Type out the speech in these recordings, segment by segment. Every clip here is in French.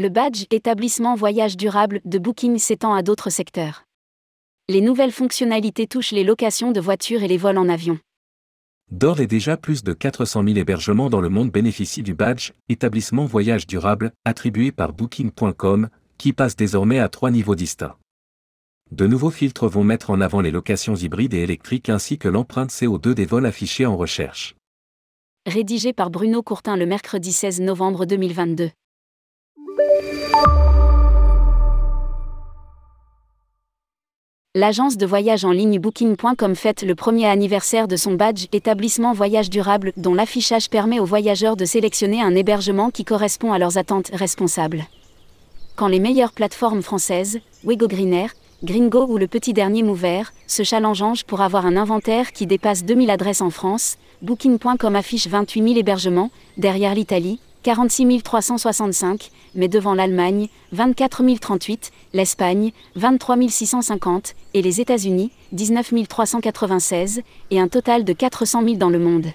Le badge établissement voyage durable de Booking s'étend à d'autres secteurs. Les nouvelles fonctionnalités touchent les locations de voitures et les vols en avion. D'ores et déjà plus de 400 000 hébergements dans le monde bénéficient du badge établissement voyage durable attribué par Booking.com, qui passe désormais à trois niveaux distincts. De nouveaux filtres vont mettre en avant les locations hybrides et électriques ainsi que l'empreinte CO2 des vols affichés en recherche. Rédigé par Bruno Courtin le mercredi 16 novembre 2022. L'agence de voyage en ligne Booking.com fête le premier anniversaire de son badge établissement voyage durable dont l'affichage permet aux voyageurs de sélectionner un hébergement qui correspond à leurs attentes responsables. Quand les meilleures plateformes françaises, Wego Greener, Gringo ou le petit dernier Mover, se challenge pour avoir un inventaire qui dépasse 2000 adresses en France, Booking.com affiche 28 000 hébergements, derrière l'Italie, 46 365, mais devant l'Allemagne, 24 038, l'Espagne, 23 650, et les États-Unis, 19 396, et un total de 400 000 dans le monde.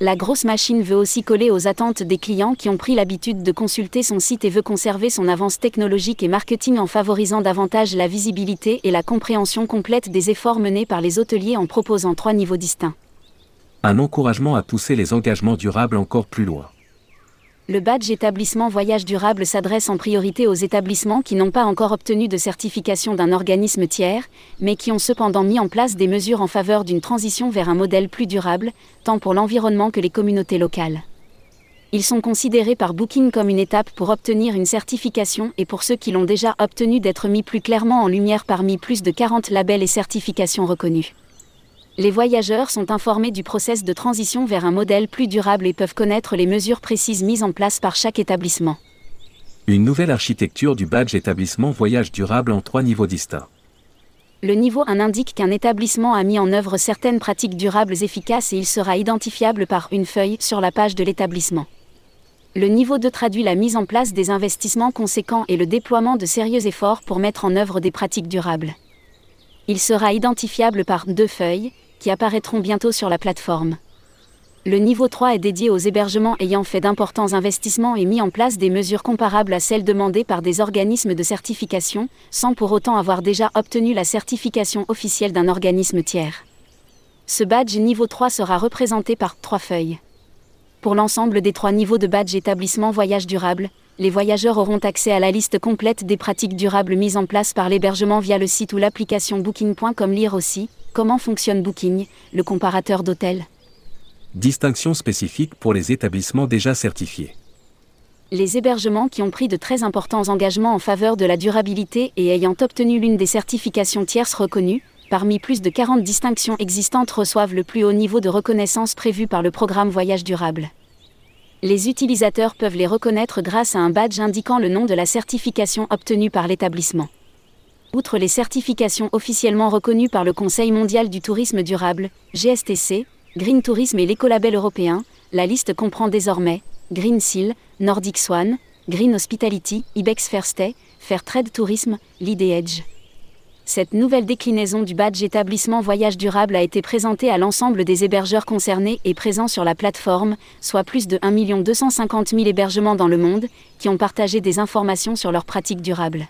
La grosse machine veut aussi coller aux attentes des clients qui ont pris l'habitude de consulter son site et veut conserver son avance technologique et marketing en favorisant davantage la visibilité et la compréhension complète des efforts menés par les hôteliers en proposant trois niveaux distincts. Un encouragement à pousser les engagements durables encore plus loin le badge établissement voyage durable s'adresse en priorité aux établissements qui n'ont pas encore obtenu de certification d'un organisme tiers, mais qui ont cependant mis en place des mesures en faveur d'une transition vers un modèle plus durable, tant pour l'environnement que les communautés locales. Ils sont considérés par Booking comme une étape pour obtenir une certification et pour ceux qui l'ont déjà obtenu d'être mis plus clairement en lumière parmi plus de 40 labels et certifications reconnus les voyageurs sont informés du process de transition vers un modèle plus durable et peuvent connaître les mesures précises mises en place par chaque établissement. Une nouvelle architecture du badge établissement voyage durable en trois niveaux distincts. Le niveau 1 indique qu'un établissement a mis en œuvre certaines pratiques durables efficaces et il sera identifiable par une feuille sur la page de l'établissement. Le niveau 2 traduit la mise en place des investissements conséquents et le déploiement de sérieux efforts pour mettre en œuvre des pratiques durables. Il sera identifiable par deux feuilles, qui apparaîtront bientôt sur la plateforme. Le niveau 3 est dédié aux hébergements ayant fait d'importants investissements et mis en place des mesures comparables à celles demandées par des organismes de certification, sans pour autant avoir déjà obtenu la certification officielle d'un organisme tiers. Ce badge niveau 3 sera représenté par trois feuilles. Pour l'ensemble des trois niveaux de badge établissement voyage durable, les voyageurs auront accès à la liste complète des pratiques durables mises en place par l'hébergement via le site ou l'application booking.com lire aussi, Comment fonctionne Booking, le comparateur d'hôtels Distinction spécifique pour les établissements déjà certifiés. Les hébergements qui ont pris de très importants engagements en faveur de la durabilité et ayant obtenu l'une des certifications tierces reconnues, parmi plus de 40 distinctions existantes reçoivent le plus haut niveau de reconnaissance prévu par le programme Voyage durable. Les utilisateurs peuvent les reconnaître grâce à un badge indiquant le nom de la certification obtenue par l'établissement. Outre les certifications officiellement reconnues par le Conseil mondial du tourisme durable, GSTC, Green Tourism et l'écolabel européen, la liste comprend désormais Green Seal, Nordic Swan, Green Hospitality, Ibex Fairstay, Fairtrade Tourism, Lead Edge. Cette nouvelle déclinaison du badge établissement voyage durable a été présentée à l'ensemble des hébergeurs concernés et présents sur la plateforme, soit plus de 1 250 000 hébergements dans le monde, qui ont partagé des informations sur leurs pratiques durables.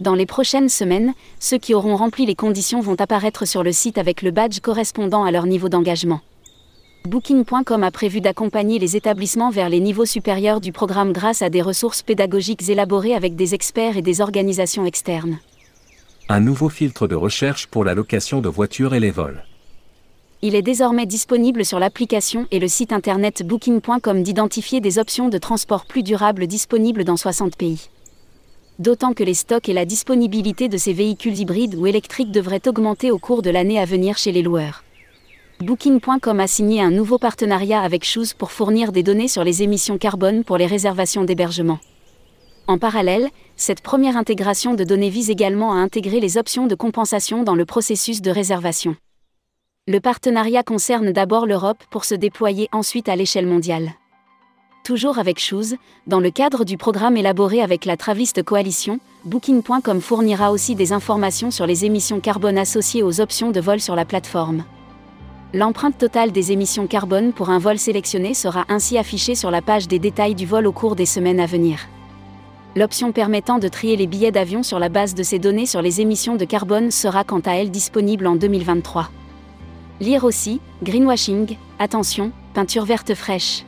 Dans les prochaines semaines, ceux qui auront rempli les conditions vont apparaître sur le site avec le badge correspondant à leur niveau d'engagement. Booking.com a prévu d'accompagner les établissements vers les niveaux supérieurs du programme grâce à des ressources pédagogiques élaborées avec des experts et des organisations externes. Un nouveau filtre de recherche pour la location de voitures et les vols. Il est désormais disponible sur l'application et le site internet booking.com d'identifier des options de transport plus durables disponibles dans 60 pays d'autant que les stocks et la disponibilité de ces véhicules hybrides ou électriques devraient augmenter au cours de l'année à venir chez les loueurs. Booking.com a signé un nouveau partenariat avec Shoes pour fournir des données sur les émissions carbone pour les réservations d'hébergement. En parallèle, cette première intégration de données vise également à intégrer les options de compensation dans le processus de réservation. Le partenariat concerne d'abord l'Europe pour se déployer ensuite à l'échelle mondiale toujours avec Shoes, dans le cadre du programme élaboré avec la Traviste Coalition, Booking.com fournira aussi des informations sur les émissions carbone associées aux options de vol sur la plateforme. L'empreinte totale des émissions carbone pour un vol sélectionné sera ainsi affichée sur la page des détails du vol au cours des semaines à venir. L'option permettant de trier les billets d'avion sur la base de ces données sur les émissions de carbone sera quant à elle disponible en 2023. Lire aussi, greenwashing, attention, peinture verte fraîche.